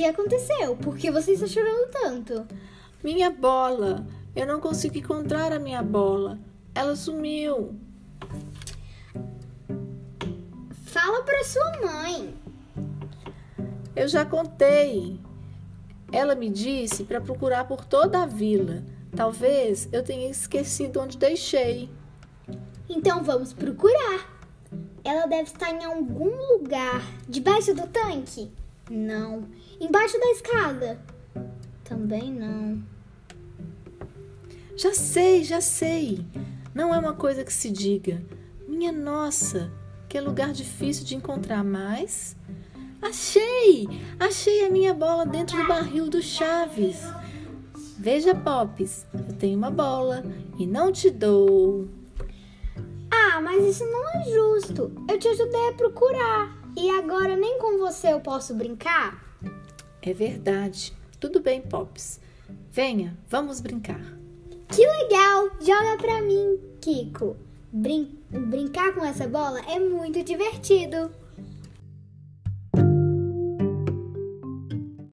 que aconteceu? Por que você está chorando tanto? Minha bola! Eu não consigo encontrar a minha bola. Ela sumiu. Fala para sua mãe. Eu já contei. Ela me disse para procurar por toda a vila. Talvez eu tenha esquecido onde deixei. Então vamos procurar. Ela deve estar em algum lugar. Debaixo do tanque? Não. Embaixo da escada? Também não. Já sei, já sei. Não é uma coisa que se diga. Minha nossa, que lugar difícil de encontrar mais. Achei! Achei a minha bola dentro do barril do Chaves. Veja, Pops, eu tenho uma bola e não te dou. Ah, mas isso não é justo. Eu te ajudei a procurar. E agora nem com você eu posso brincar? É verdade. Tudo bem, Pops. Venha, vamos brincar. Que legal! Joga pra mim, Kiko. Brin brincar com essa bola é muito divertido.